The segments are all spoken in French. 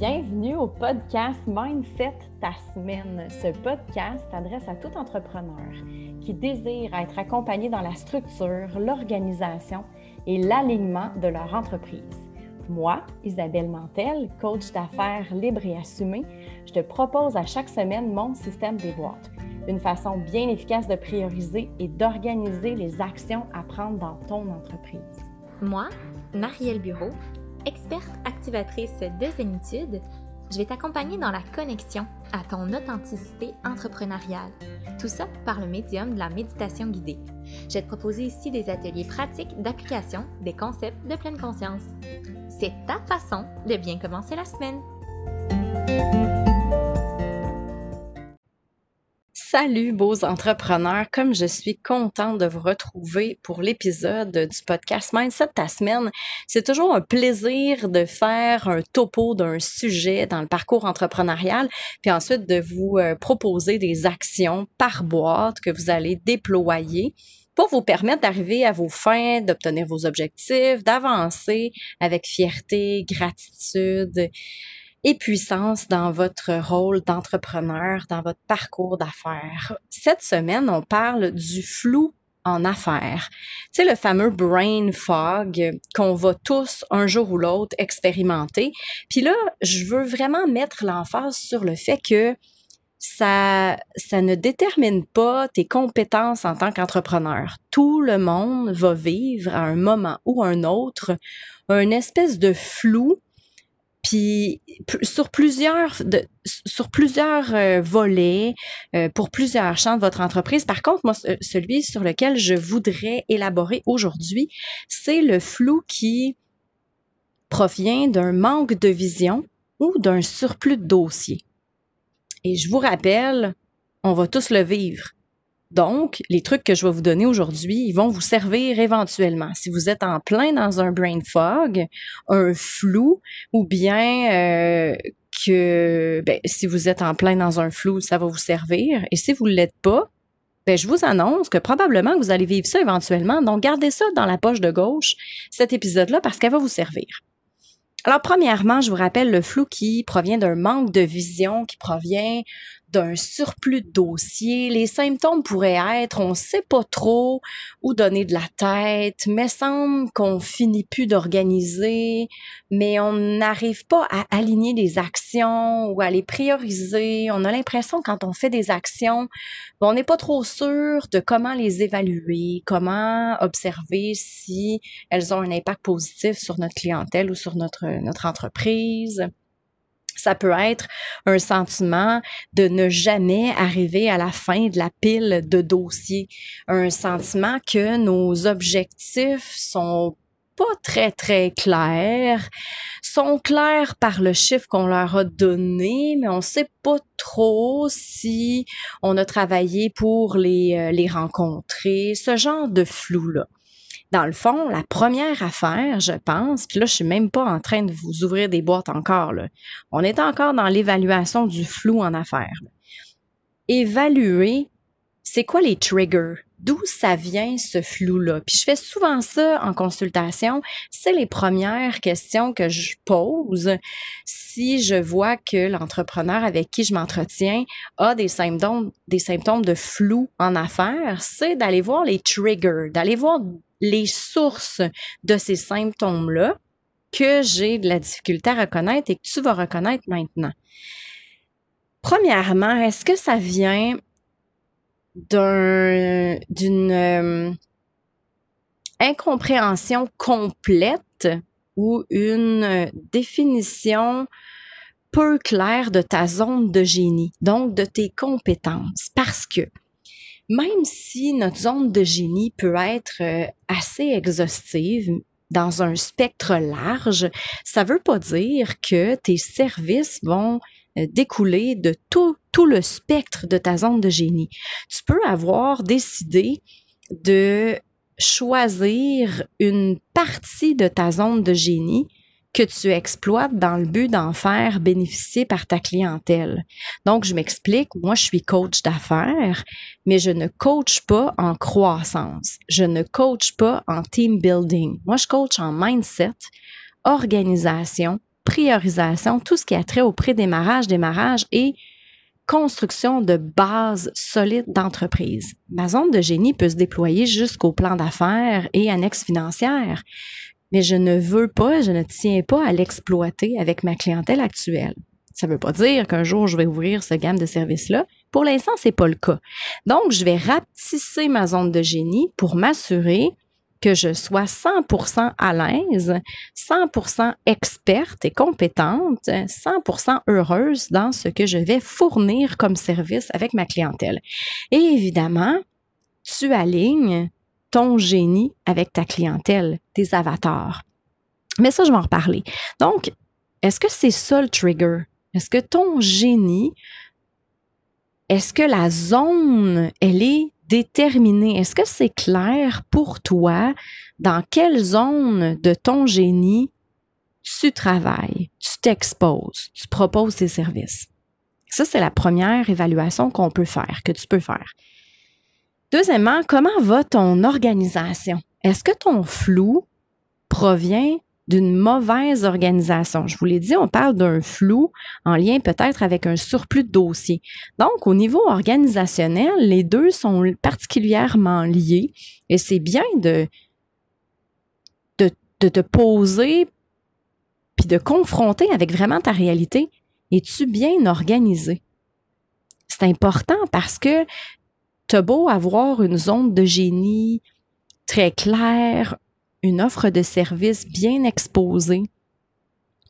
Bienvenue au podcast Mindset ta semaine. Ce podcast s'adresse à tout entrepreneur qui désire être accompagné dans la structure, l'organisation et l'alignement de leur entreprise. Moi, Isabelle Mantel, coach d'affaires libre et assumée, je te propose à chaque semaine mon système des boîtes, une façon bien efficace de prioriser et d'organiser les actions à prendre dans ton entreprise. Moi, Marielle Bureau, experte activatrice de zénitude, je vais t'accompagner dans la connexion à ton authenticité entrepreneuriale. Tout ça par le médium de la méditation guidée. Je vais te proposer ici des ateliers pratiques d'application des concepts de pleine conscience. C'est ta façon de bien commencer la semaine. Salut beaux entrepreneurs, comme je suis contente de vous retrouver pour l'épisode du podcast Mindset ta semaine. C'est toujours un plaisir de faire un topo d'un sujet dans le parcours entrepreneurial, puis ensuite de vous euh, proposer des actions par boîte que vous allez déployer pour vous permettre d'arriver à vos fins, d'obtenir vos objectifs, d'avancer avec fierté, gratitude et puissance dans votre rôle d'entrepreneur, dans votre parcours d'affaires. Cette semaine, on parle du flou en affaires. Tu sais, le fameux brain fog qu'on va tous un jour ou l'autre expérimenter. Puis là, je veux vraiment mettre l'emphase sur le fait que ça, ça ne détermine pas tes compétences en tant qu'entrepreneur. Tout le monde va vivre à un moment ou un autre un espèce de flou sur plusieurs sur plusieurs euh, volets euh, pour plusieurs champs de votre entreprise. Par contre, moi celui sur lequel je voudrais élaborer aujourd'hui, c'est le flou qui provient d'un manque de vision ou d'un surplus de dossiers. Et je vous rappelle, on va tous le vivre. Donc, les trucs que je vais vous donner aujourd'hui, ils vont vous servir éventuellement. Si vous êtes en plein dans un brain fog, un flou, ou bien euh, que ben, si vous êtes en plein dans un flou, ça va vous servir. Et si vous ne l'êtes pas, ben, je vous annonce que probablement vous allez vivre ça éventuellement. Donc, gardez ça dans la poche de gauche, cet épisode-là, parce qu'elle va vous servir. Alors, premièrement, je vous rappelle le flou qui provient d'un manque de vision, qui provient d'un surplus de dossiers. Les symptômes pourraient être, on sait pas trop où donner de la tête, mais semble qu'on finit plus d'organiser, mais on n'arrive pas à aligner des actions ou à les prioriser. On a l'impression quand on fait des actions, on n'est pas trop sûr de comment les évaluer, comment observer si elles ont un impact positif sur notre clientèle ou sur notre, notre entreprise. Ça peut être un sentiment de ne jamais arriver à la fin de la pile de dossiers, un sentiment que nos objectifs sont pas très très clairs, sont clairs par le chiffre qu'on leur a donné, mais on sait pas trop si on a travaillé pour les, euh, les rencontrer, ce genre de flou-là dans le fond, la première affaire, je pense, puis là, je suis même pas en train de vous ouvrir des boîtes encore. Là. On est encore dans l'évaluation du flou en affaires. Évaluer, c'est quoi les triggers? D'où ça vient ce flou-là? Puis je fais souvent ça en consultation. C'est les premières questions que je pose si je vois que l'entrepreneur avec qui je m'entretiens a des symptômes, des symptômes de flou en affaires, c'est d'aller voir les triggers, d'aller voir les sources de ces symptômes-là que j'ai de la difficulté à reconnaître et que tu vas reconnaître maintenant. Premièrement, est-ce que ça vient d'un, d'une euh, incompréhension complète ou une définition peu claire de ta zone de génie, donc de tes compétences, parce que même si notre zone de génie peut être euh, assez exhaustive, dans un spectre large, ça veut pas dire que tes services vont euh, découler de tout, tout le spectre de ta zone de génie. Tu peux avoir décidé de choisir une partie de ta zone de génie que tu exploites dans le but d'en faire bénéficier par ta clientèle. Donc, je m'explique, moi, je suis coach d'affaires, mais je ne coach pas en croissance. Je ne coach pas en team building. Moi, je coach en mindset, organisation priorisation, tout ce qui a trait au pré-démarrage, démarrage et construction de bases solides d'entreprise. Ma zone de génie peut se déployer jusqu'au plan d'affaires et annexes financières, mais je ne veux pas, je ne tiens pas à l'exploiter avec ma clientèle actuelle. Ça ne veut pas dire qu'un jour je vais ouvrir ce gamme de services-là. Pour l'instant, c'est pas le cas. Donc, je vais rapetisser ma zone de génie pour m'assurer que je sois 100% à l'aise, 100% experte et compétente, 100% heureuse dans ce que je vais fournir comme service avec ma clientèle. Et évidemment, tu alignes ton génie avec ta clientèle, tes avatars. Mais ça, je vais en reparler. Donc, est-ce que c'est ça le trigger? Est-ce que ton génie, est-ce que la zone, elle est déterminer, est-ce que c'est clair pour toi dans quelle zone de ton génie tu travailles, tu t'exposes, tu proposes tes services? Ça, c'est la première évaluation qu'on peut faire, que tu peux faire. Deuxièmement, comment va ton organisation? Est-ce que ton flou provient d'une mauvaise organisation? Je vous l'ai dit, on parle d'un flou en lien peut-être avec un surplus de dossiers. Donc, au niveau organisationnel, les deux sont particulièrement liés et c'est bien de, de, te poser puis de confronter avec vraiment ta réalité. Es-tu bien organisé? C'est important parce que tu as beau avoir une zone de génie très claire, une offre de service bien exposée,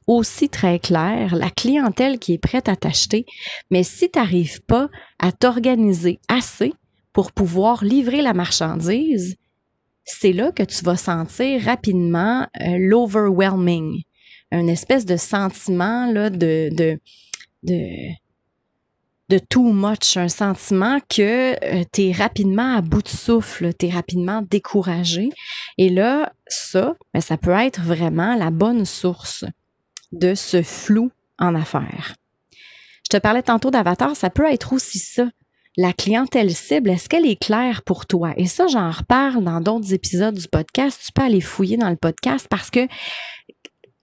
aussi très claire, la clientèle qui est prête à t'acheter, mais si tu pas à t'organiser assez pour pouvoir livrer la marchandise, c'est là que tu vas sentir rapidement euh, l'overwhelming, un espèce de sentiment là, de, de, de de too much, un sentiment que euh, tu es rapidement à bout de souffle, tu es rapidement découragé. Et là, ça, ben, ça peut être vraiment la bonne source de ce flou en affaires. Je te parlais tantôt d'avatar, ça peut être aussi ça. La clientèle cible, est-ce qu'elle est claire pour toi? Et ça, j'en reparle dans d'autres épisodes du podcast. Tu peux aller fouiller dans le podcast parce que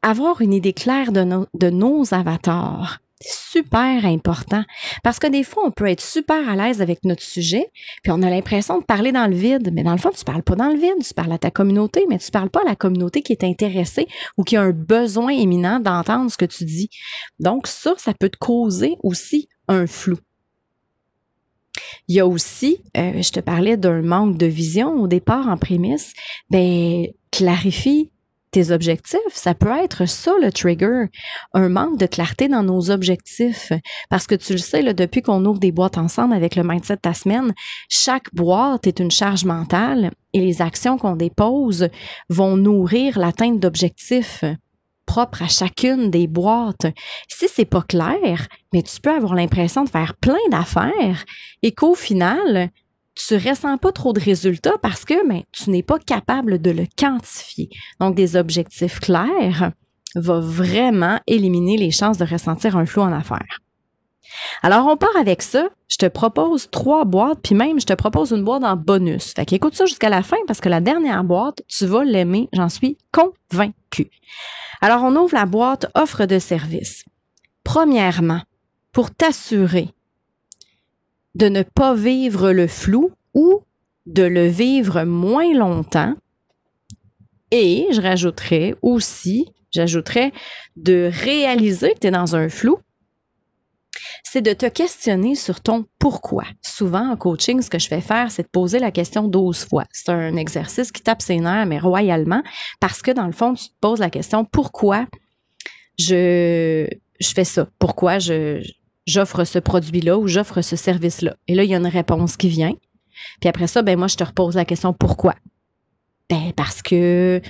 avoir une idée claire de, de nos avatars, super important parce que des fois, on peut être super à l'aise avec notre sujet, puis on a l'impression de parler dans le vide, mais dans le fond, tu parles pas dans le vide, tu parles à ta communauté, mais tu parles pas à la communauté qui est intéressée ou qui a un besoin éminent d'entendre ce que tu dis. Donc ça, ça peut te causer aussi un flou. Il y a aussi, euh, je te parlais d'un manque de vision au départ en prémisse, ben clarifie objectifs. Ça peut être ça le trigger, un manque de clarté dans nos objectifs. Parce que tu le sais, là, depuis qu'on ouvre des boîtes ensemble avec le mindset de ta semaine, chaque boîte est une charge mentale et les actions qu'on dépose vont nourrir l'atteinte d'objectifs propres à chacune des boîtes. Si c'est pas clair, mais tu peux avoir l'impression de faire plein d'affaires et qu'au final, tu ressens pas trop de résultats parce que ben, tu n'es pas capable de le quantifier. Donc, des objectifs clairs vont vraiment éliminer les chances de ressentir un flou en affaires. Alors, on part avec ça. Je te propose trois boîtes, puis même, je te propose une boîte en bonus. Fait qu'écoute ça jusqu'à la fin parce que la dernière boîte, tu vas l'aimer, j'en suis convaincue. Alors, on ouvre la boîte offre de service. Premièrement, pour t'assurer de ne pas vivre le flou ou de le vivre moins longtemps. Et je rajouterais aussi, j'ajouterais de réaliser que tu es dans un flou, c'est de te questionner sur ton pourquoi. Souvent, en coaching, ce que je fais faire, c'est de poser la question 12 fois. C'est un exercice qui tape ses nerfs, mais royalement, parce que dans le fond, tu te poses la question pourquoi je, je fais ça? Pourquoi je, j'offre ce produit-là ou j'offre ce service-là. Et là, il y a une réponse qui vient. Puis après ça, ben moi, je te repose la question pourquoi? Ben parce que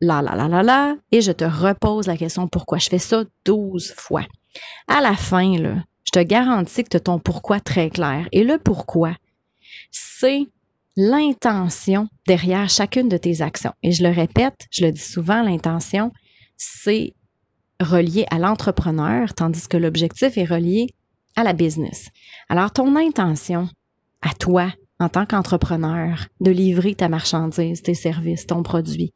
là, là, là, là, là, et je te repose la question pourquoi? Je fais ça 12 fois. À la fin, là, je te garantis que tu as ton pourquoi très clair. Et le pourquoi, c'est l'intention derrière chacune de tes actions. Et je le répète, je le dis souvent, l'intention, c'est relié à l'entrepreneur, tandis que l'objectif est relié à la business. Alors, ton intention à toi, en tant qu'entrepreneur, de livrer ta marchandise, tes services, ton produit,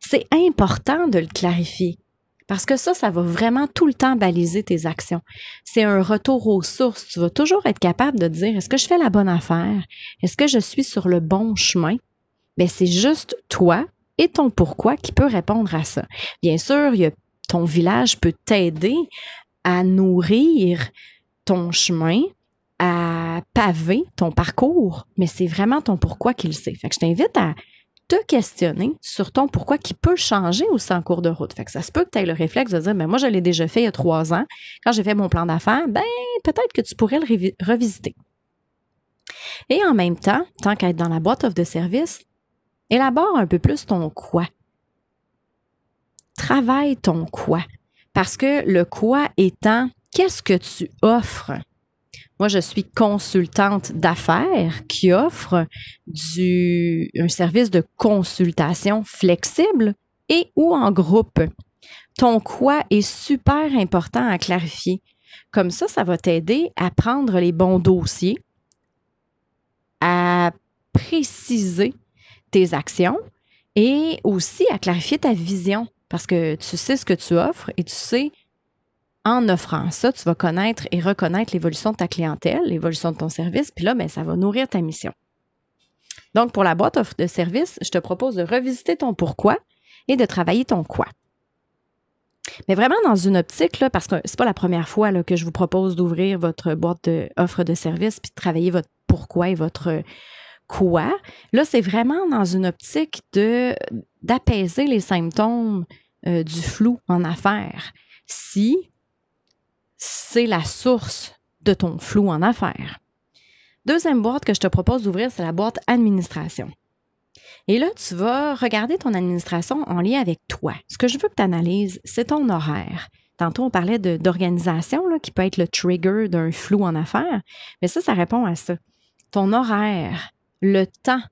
c'est important de le clarifier Parce que ça, ça va vraiment tout le temps baliser tes actions. C'est un retour aux sources. Tu vas toujours être capable de dire, est-ce que je fais la bonne affaire? Est-ce que je suis sur le bon chemin? Mais ben, c'est juste toi et ton pourquoi qui peut répondre à ça. Bien sûr, ton village peut t'aider à nourrir ton chemin, à paver ton parcours, mais c'est vraiment ton pourquoi qui le sait. Fait que je t'invite à te questionner sur ton pourquoi qui peut changer aussi en cours de route. Fait que ça se peut que tu aies le réflexe de dire, ben moi, je l'ai déjà fait il y a trois ans. Quand j'ai fait mon plan d'affaires, ben peut-être que tu pourrais le revisiter. Et en même temps, tant qu'à être dans la boîte offre de service, élabore un peu plus ton quoi. Travaille ton quoi. Parce que le quoi étant, qu'est-ce que tu offres? Moi, je suis consultante d'affaires qui offre un service de consultation flexible et ou en groupe. Ton quoi est super important à clarifier. Comme ça, ça va t'aider à prendre les bons dossiers, à préciser tes actions et aussi à clarifier ta vision parce que tu sais ce que tu offres et tu sais en offrant ça, tu vas connaître et reconnaître l'évolution de ta clientèle, l'évolution de ton service, puis là, ben, ça va nourrir ta mission. Donc, pour la boîte offre de service, je te propose de revisiter ton pourquoi et de travailler ton quoi. Mais vraiment dans une optique, parce que c'est pas la première fois que je vous propose d'ouvrir votre boîte d'offre de, service puis de travailler votre pourquoi et votre quoi. Là, c'est vraiment dans une optique d'apaiser les symptômes euh, du flou en affaires. Si c'est la source de ton flou en affaires. Deuxième boîte que je te propose d'ouvrir, c'est la boîte administration. Et là, tu vas regarder ton administration en lien avec toi. Ce que je veux que tu analyses, c'est ton horaire. Tantôt, on parlait d'organisation qui peut être le trigger d'un flou en affaires, mais ça, ça répond à ça. Ton horaire, le temps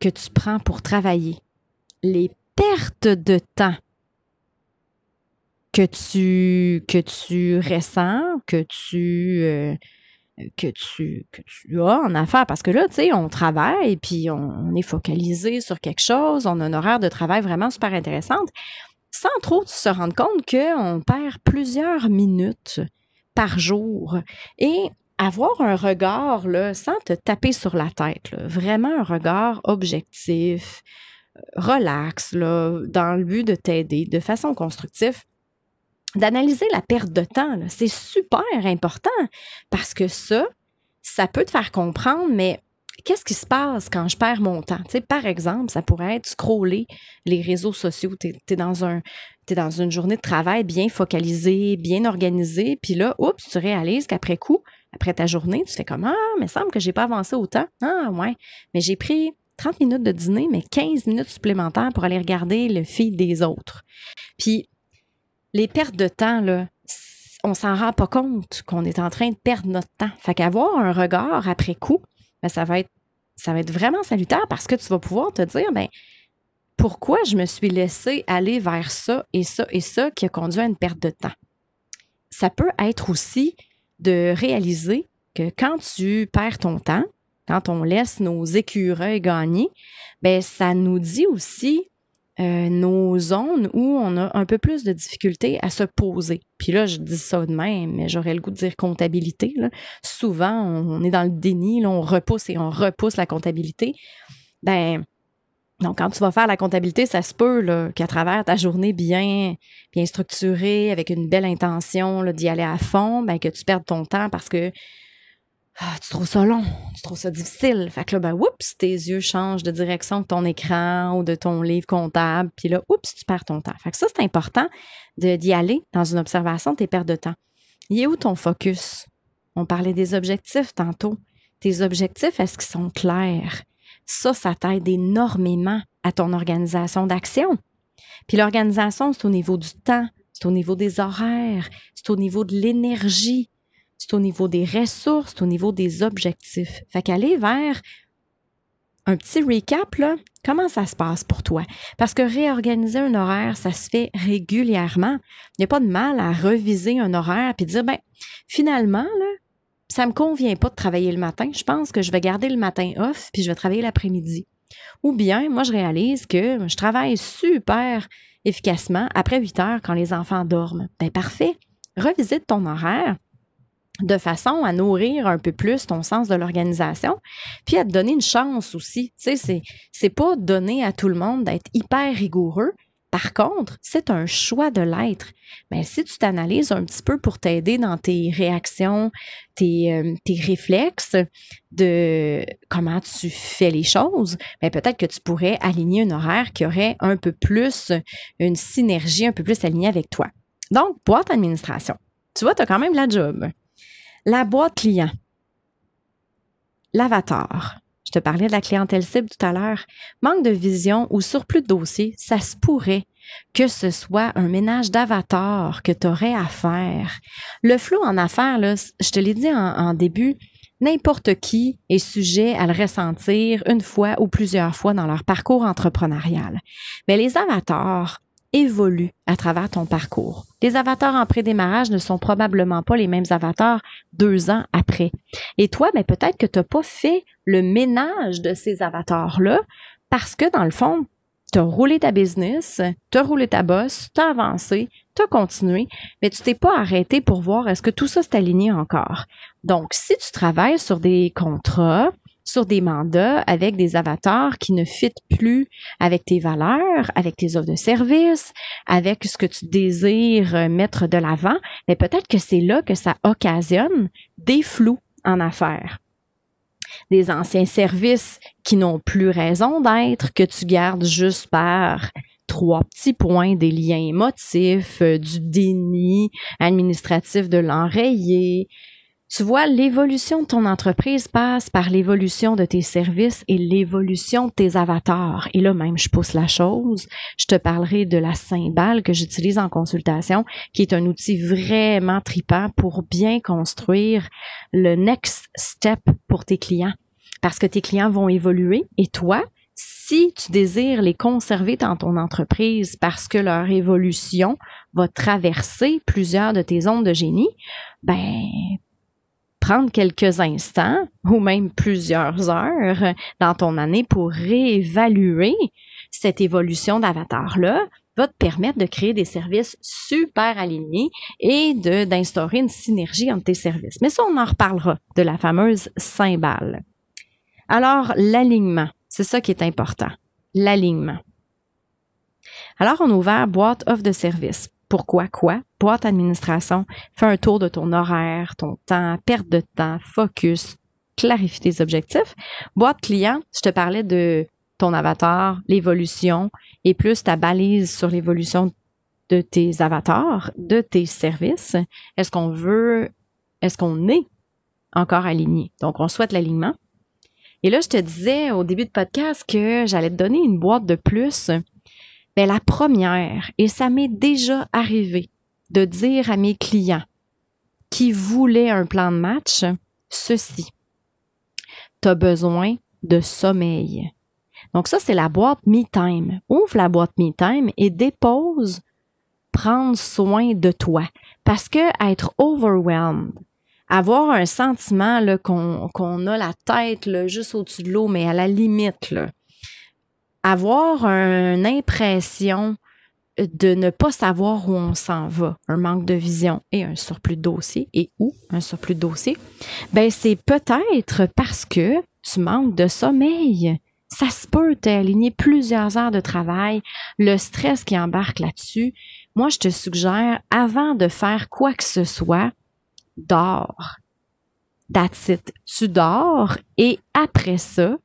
que tu prends pour travailler, les pertes de temps que tu, que tu ressens, que tu, euh, que, as en affaires. Parce que là, tu sais, on travaille, puis on, est focalisé sur quelque chose, on a un horaire de travail vraiment super intéressante, sans trop se rendre compte qu'on perd plusieurs minutes par jour. Et avoir un regard, là, sans te taper sur la tête, vraiment un regard objectif, euh, relax, là, dans le but de t'aider de façon constructive, d'analyser la perte de temps. C'est super important parce que ça, ça peut te faire comprendre, mais qu'est-ce qui se passe quand je perds mon temps? Tu par exemple, ça pourrait être scroller les réseaux sociaux. Tu es, dans un, dans une journée de travail bien focalisée, bien organisée, puis là, oups, tu réalises qu'après coup, après ta journée, tu fais comme Ah, mais semble que j'ai pas avancé autant. Ah, ouais. Mais j'ai pris 30 minutes de dîner, mais 15 minutes supplémentaires pour aller regarder le feed des autres. Puis, les pertes de temps, là, on s'en rend pas compte qu'on est en train de perdre notre temps. Fait qu'avoir un regard après coup, ben, ça va être ça va être vraiment salutaire parce que tu vas pouvoir te dire ben pourquoi je me suis laissé aller vers ça et ça et ça qui a conduit à une perte de temps? Ça peut être aussi de réaliser que quand tu perds ton temps, quand on laisse nos écureuils gagner, ben ça nous dit aussi euh, nos zones où on a un peu plus de difficultés à se poser. Puis là, je dis ça de même, mais j'aurais le goût de dire comptabilité. Souvent, on, est dans le déni, on repousse et on repousse la comptabilité. Ben, donc, quand tu vas faire la comptabilité, ça se peut qu'à travers ta journée bien, bien structurée, avec une belle intention d'y aller à fond, ben, que tu perdes ton temps parce que ah, tu trouves ça long, tu trouves ça difficile. Fait que là, ben, oups, tes yeux changent de direction de ton écran ou de ton livre comptable. Puis là, oups, tu perds ton temps. Fait que ça, c'est important d'y aller dans une observation de tes pertes de temps. Il est où ton focus? On parlait des objectifs tantôt. Tes objectifs, est-ce qu'ils sont clairs? Ça, ça t'aide énormément à ton organisation d'action. Puis l'organisation, c'est au niveau du temps, c'est au niveau des horaires, c'est au niveau de l'énergie, c'est au niveau des ressources, c'est au niveau des objectifs. Fait qu'aller vers un petit recap, là, comment ça se passe pour toi? Parce que réorganiser un horaire, ça se fait régulièrement. Il n'y a pas de mal à reviser un horaire puis dire, ben, finalement, là, ça me convient pas de travailler le matin. Je pense que je vais garder le matin off puis je vais travailler l'après-midi. Ou bien, moi, je réalise que je travaille super efficacement après 8 heures quand les enfants dorment. Ben parfait. Revisite ton horaire de façon à nourrir un peu plus ton sens de l'organisation, puis à te donner une chance aussi. Tu sais, c'est, pas donné à tout le monde d'être hyper rigoureux. Par contre, c'est un choix de l'être. Mais si tu t'analyses un petit peu pour t'aider dans tes réactions, tes, euh, réflexes de comment tu fais les choses, ben peut-être que tu pourrais aligner un horaire qui aurait un peu plus une synergie, un peu plus alignée avec toi. Donc, boîte administration. Tu vois, tu as quand même la job. La boîte client. L'avatar. Je te parlais de la clientèle cible tout à l'heure. Manque de vision ou surplus de dossiers, ça se pourrait que ce soit un ménage d'avatar que tu aurais à faire. Le flou en affaires, je te l'ai dit en, en début, n'importe qui est sujet à le ressentir une fois ou plusieurs fois dans leur parcours entrepreneurial. Mais les avatars, évolue à travers ton parcours. Les avatars en prédémarrage ne sont probablement pas les mêmes avatars deux ans après. Et toi, ben, peut-être que tu n'as pas fait le ménage de ces avatars-là parce que dans le fond, tu as roulé ta business, tu as roulé ta bosse, tu as avancé, tu as continué, mais tu t'es pas arrêté pour voir est-ce que tout ça s'est aligné encore. Donc, si tu travailles sur des contrats, sur des mandats avec des avatars qui ne fitent plus avec tes valeurs, avec tes offres de service, avec ce que tu désires euh, mettre de l'avant, mais peut-être que c'est là que ça occasionne des flous en affaires. Des anciens services qui n'ont plus raison d'être, que tu gardes juste par trois petits points, des liens émotifs, euh, du déni administratif de l'enrayer, tu vois, l'évolution de ton entreprise passe par l'évolution de tes services et l'évolution de tes avatars. Et là même, je pousse la chose. Je te parlerai de la cymbale que j'utilise en consultation, qui est un outil vraiment tripant pour bien construire le next step pour tes clients. Parce que tes clients vont évoluer et toi, si tu désires les conserver dans ton entreprise parce que leur évolution va traverser plusieurs de tes ondes de génie, ben prendre quelques instants ou même plusieurs heures dans ton année pour réévaluer cette évolution d'avatar-là va te permettre de créer des services super alignés et d'instaurer une synergie entre tes services. Mais ça, on en reparlera de la fameuse cymbale. Alors, l'alignement, c'est ça qui est important. L'alignement. Alors, on a ouvert boîte offre de service. Pourquoi quoi? Boîte administration, fais un tour de ton horaire, ton temps, perte de temps, focus, clarifie tes objectifs. Boîte client, je te parlais de ton avatar, l'évolution et plus ta balise sur l'évolution de tes avatars, de tes services. Est-ce qu'on veut, est-ce qu'on est encore aligné? Donc, on souhaite l'alignement. Et là, je te disais au début de podcast que j'allais te donner une boîte de plus mais la première, et ça m'est déjà arrivé de dire à mes clients qui voulaient un plan de match, ceci. Tu as besoin de sommeil. Donc ça, c'est la boîte Me Time. Ouvre la boîte Me Time et dépose prendre soin de toi. Parce que être overwhelmed, avoir un sentiment qu'on a la tête juste au-dessus de l'eau, mais à la limite, là, avoir une impression de ne pas savoir où on s'en va, un manque de vision et un surplus de dossier, et où un surplus de dossier, ben c'est peut-être parce que tu manques de sommeil. Ça se peut t'aligner plusieurs heures de travail, le stress qui embarque là-dessus. Moi, je te suggère, avant de faire quoi que ce soit, dors. That's. Tu dors et après ça,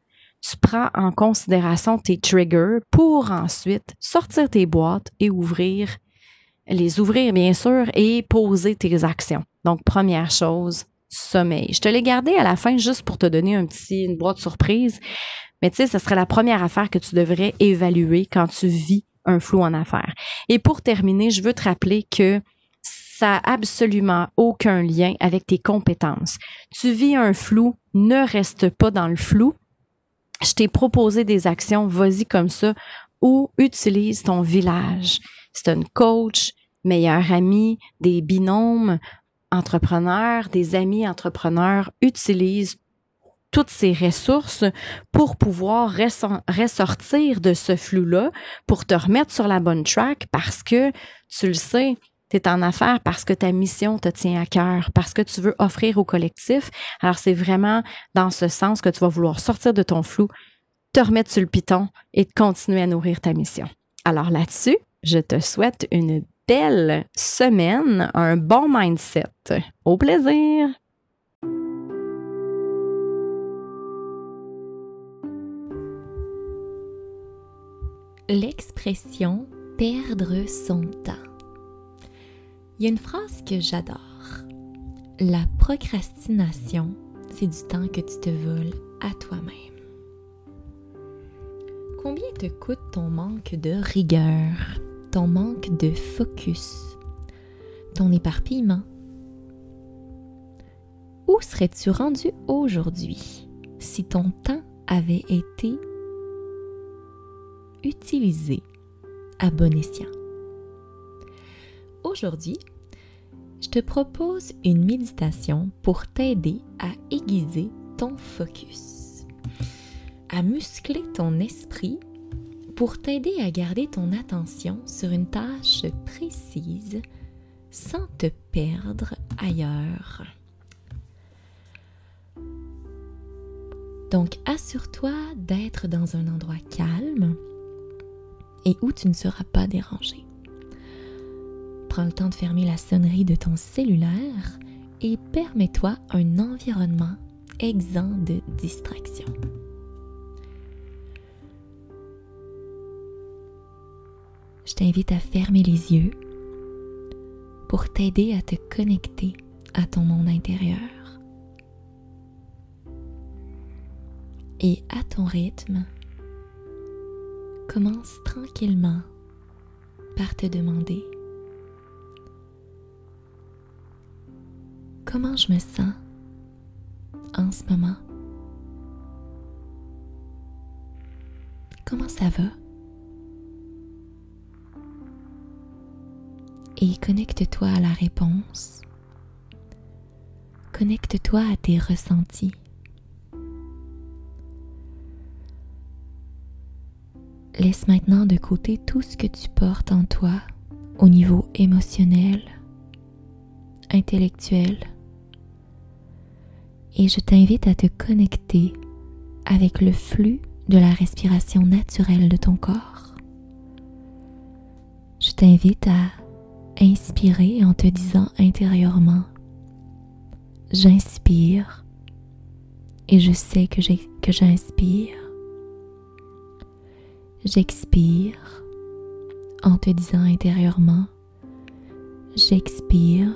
tu prends en considération tes triggers pour ensuite sortir tes boîtes et ouvrir, les ouvrir bien sûr et poser tes actions. Donc, première chose, sommeil. Je te l'ai gardé à la fin juste pour te donner un petit, une boîte surprise. Mais tu sais, ce serait la première affaire que tu devrais évaluer quand tu vis un flou en affaires. Et pour terminer, je veux te rappeler que ça n'a absolument aucun lien avec tes compétences. Tu vis un flou, ne reste pas dans le flou, je t'ai proposé des actions, vas-y comme ça, ou utilise ton village. C'est une coach, meilleur ami, des binômes entrepreneurs, des amis entrepreneurs, utilise toutes ces ressources pour pouvoir ressortir de ce flou-là, pour te remettre sur la bonne track parce que tu le sais, tu es en affaires parce que ta mission te tient à cœur, parce que tu veux offrir au collectif. Alors, c'est vraiment dans ce sens que tu vas vouloir sortir de ton flou, te remettre sur le piton et continuer à nourrir ta mission. Alors là-dessus, je te souhaite une belle semaine, un bon mindset. Au plaisir! L'expression perdre son temps. Il y a une phrase que j'adore. La procrastination, c'est du temps que tu te voles à toi-même. Combien te coûte ton manque de rigueur, ton manque de focus, ton éparpillement? Où serais-tu rendu aujourd'hui si ton temps avait été utilisé à bon escient? Aujourd'hui, je te propose une méditation pour t'aider à aiguiser ton focus, à muscler ton esprit pour t'aider à garder ton attention sur une tâche précise sans te perdre ailleurs. Donc assure-toi d'être dans un endroit calme et où tu ne seras pas dérangé. Prends le temps de fermer la sonnerie de ton cellulaire et permets-toi un environnement exempt de distractions. Je t'invite à fermer les yeux pour t'aider à te connecter à ton monde intérieur. Et à ton rythme, commence tranquillement par te demander comment je me sens en ce moment? Comment ça va? Et connecte-toi à la réponse. Connecte-toi à tes ressentis. Laisse maintenant de côté tout ce que tu portes en toi au niveau émotionnel, intellectuel. Et je t'invite à te connecter avec le flux de la respiration naturelle de ton corps. Je t'invite à inspirer en te disant intérieurement, j'inspire et je sais que j'inspire. J'expire en te disant intérieurement, j'expire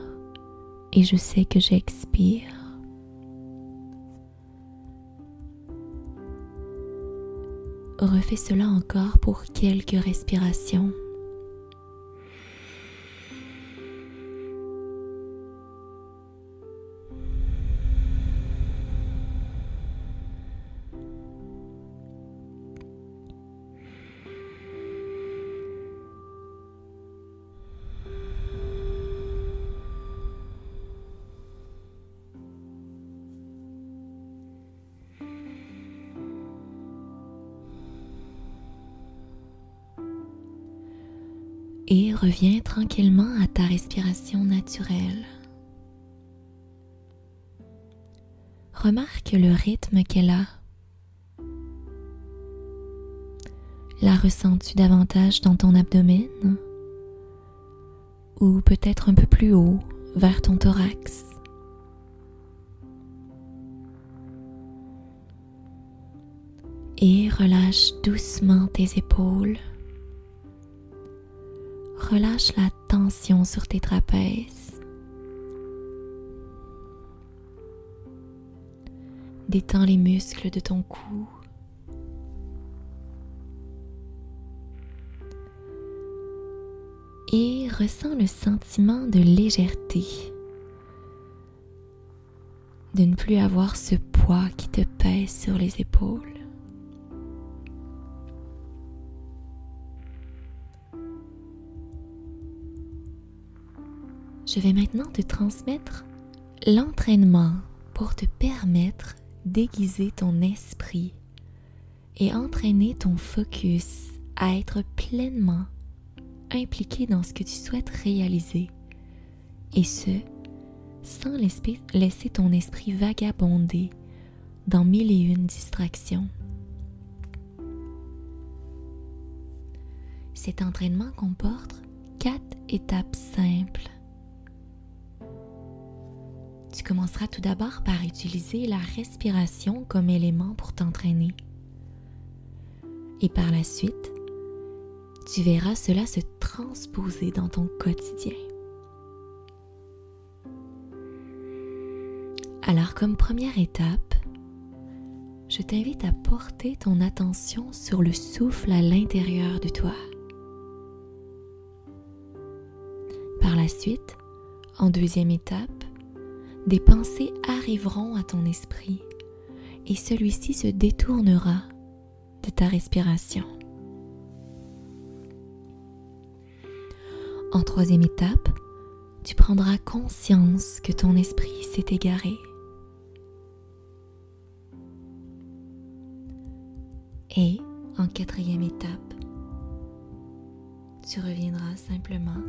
et je sais que j'expire. Refais cela encore pour quelques respirations. Et reviens tranquillement à ta respiration naturelle. Remarque le rythme qu'elle a. La ressens-tu davantage dans ton abdomen? Ou peut-être un peu plus haut vers ton thorax? Et relâche doucement tes épaules relâche la tension sur tes trapèzes. Détends les muscles de ton cou. Et ressens le sentiment de légèreté, de ne plus avoir ce poids qui te pèse sur les épaules. Je vais maintenant te transmettre l'entraînement pour te permettre déguiser ton esprit et entraîner ton focus à être pleinement impliqué dans ce que tu souhaites réaliser. Et ce, sans laisser ton esprit vagabonder dans mille et une distractions. Cet entraînement comporte quatre étapes simples. Tu commenceras tout d'abord par utiliser la respiration comme élément pour t'entraîner. Et par la suite, tu verras cela se transposer dans ton quotidien. Alors comme première étape, je t'invite à porter ton attention sur le souffle à l'intérieur de toi. Par la suite, en deuxième étape, des pensées arriveront à ton esprit et celui-ci se détournera de ta respiration. En troisième étape, tu prendras conscience que ton esprit s'est égaré. Et en quatrième étape, tu reviendras simplement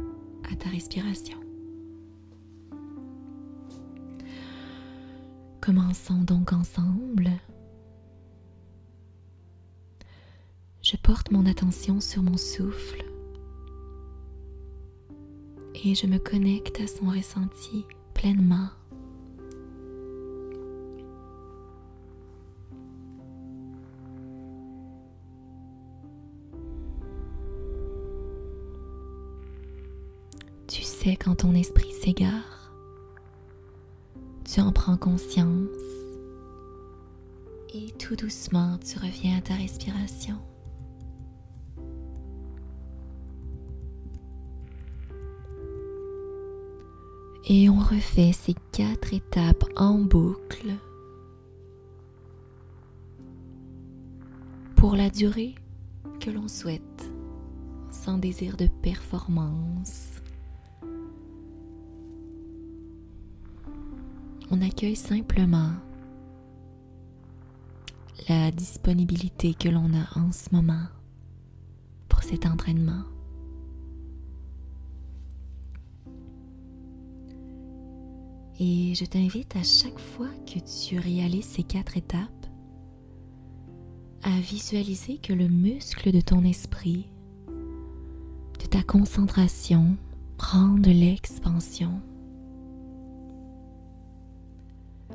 à ta respiration. Commençons donc ensemble. Je porte mon attention sur mon souffle et je me connecte à son ressenti pleinement. Tu sais quand ton esprit s'égare, en prends conscience. Et tout doucement tu reviens à ta respiration. Et on refait ces quatre étapes en boucle. Pour la durée que l'on souhaite, sans désir de performance on accueille simplement la disponibilité que l'on a en ce moment pour cet entraînement. Et je t'invite à chaque fois que tu réalises ces quatre étapes à visualiser que le muscle de ton esprit, de ta concentration, prend de l'expansion.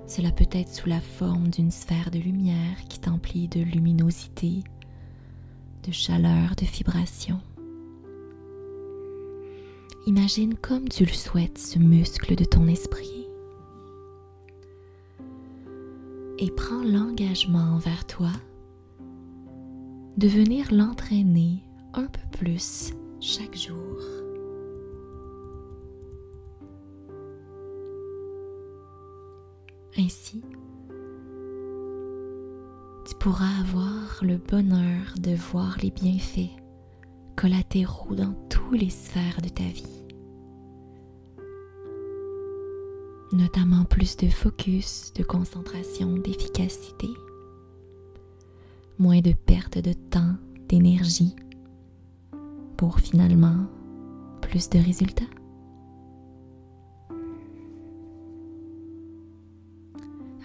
Cela peut être sous la forme d'une sphère de lumière qui t'emplit de luminosité, de chaleur, de vibration. Imagine comme tu le souhaites ce muscle de ton esprit et prends l'engagement envers toi de venir l'entraîner un peu plus chaque jour. Ainsi, tu pourras avoir le bonheur de voir les bienfaits collatéraux dans toutes les sphères de ta vie. Notamment plus de focus, de concentration, d'efficacité, moins de perte de temps, d'énergie, pour finalement plus de résultats.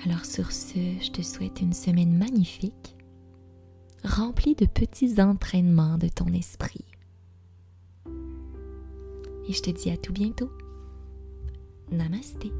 Alors sur ce, je te souhaite une semaine magnifique, remplie de petits entraînements de ton esprit. Et je te dis à tout bientôt. Namasté.